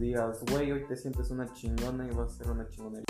Días güey, hoy te sientes una chingona y vas a hacer una chingonería.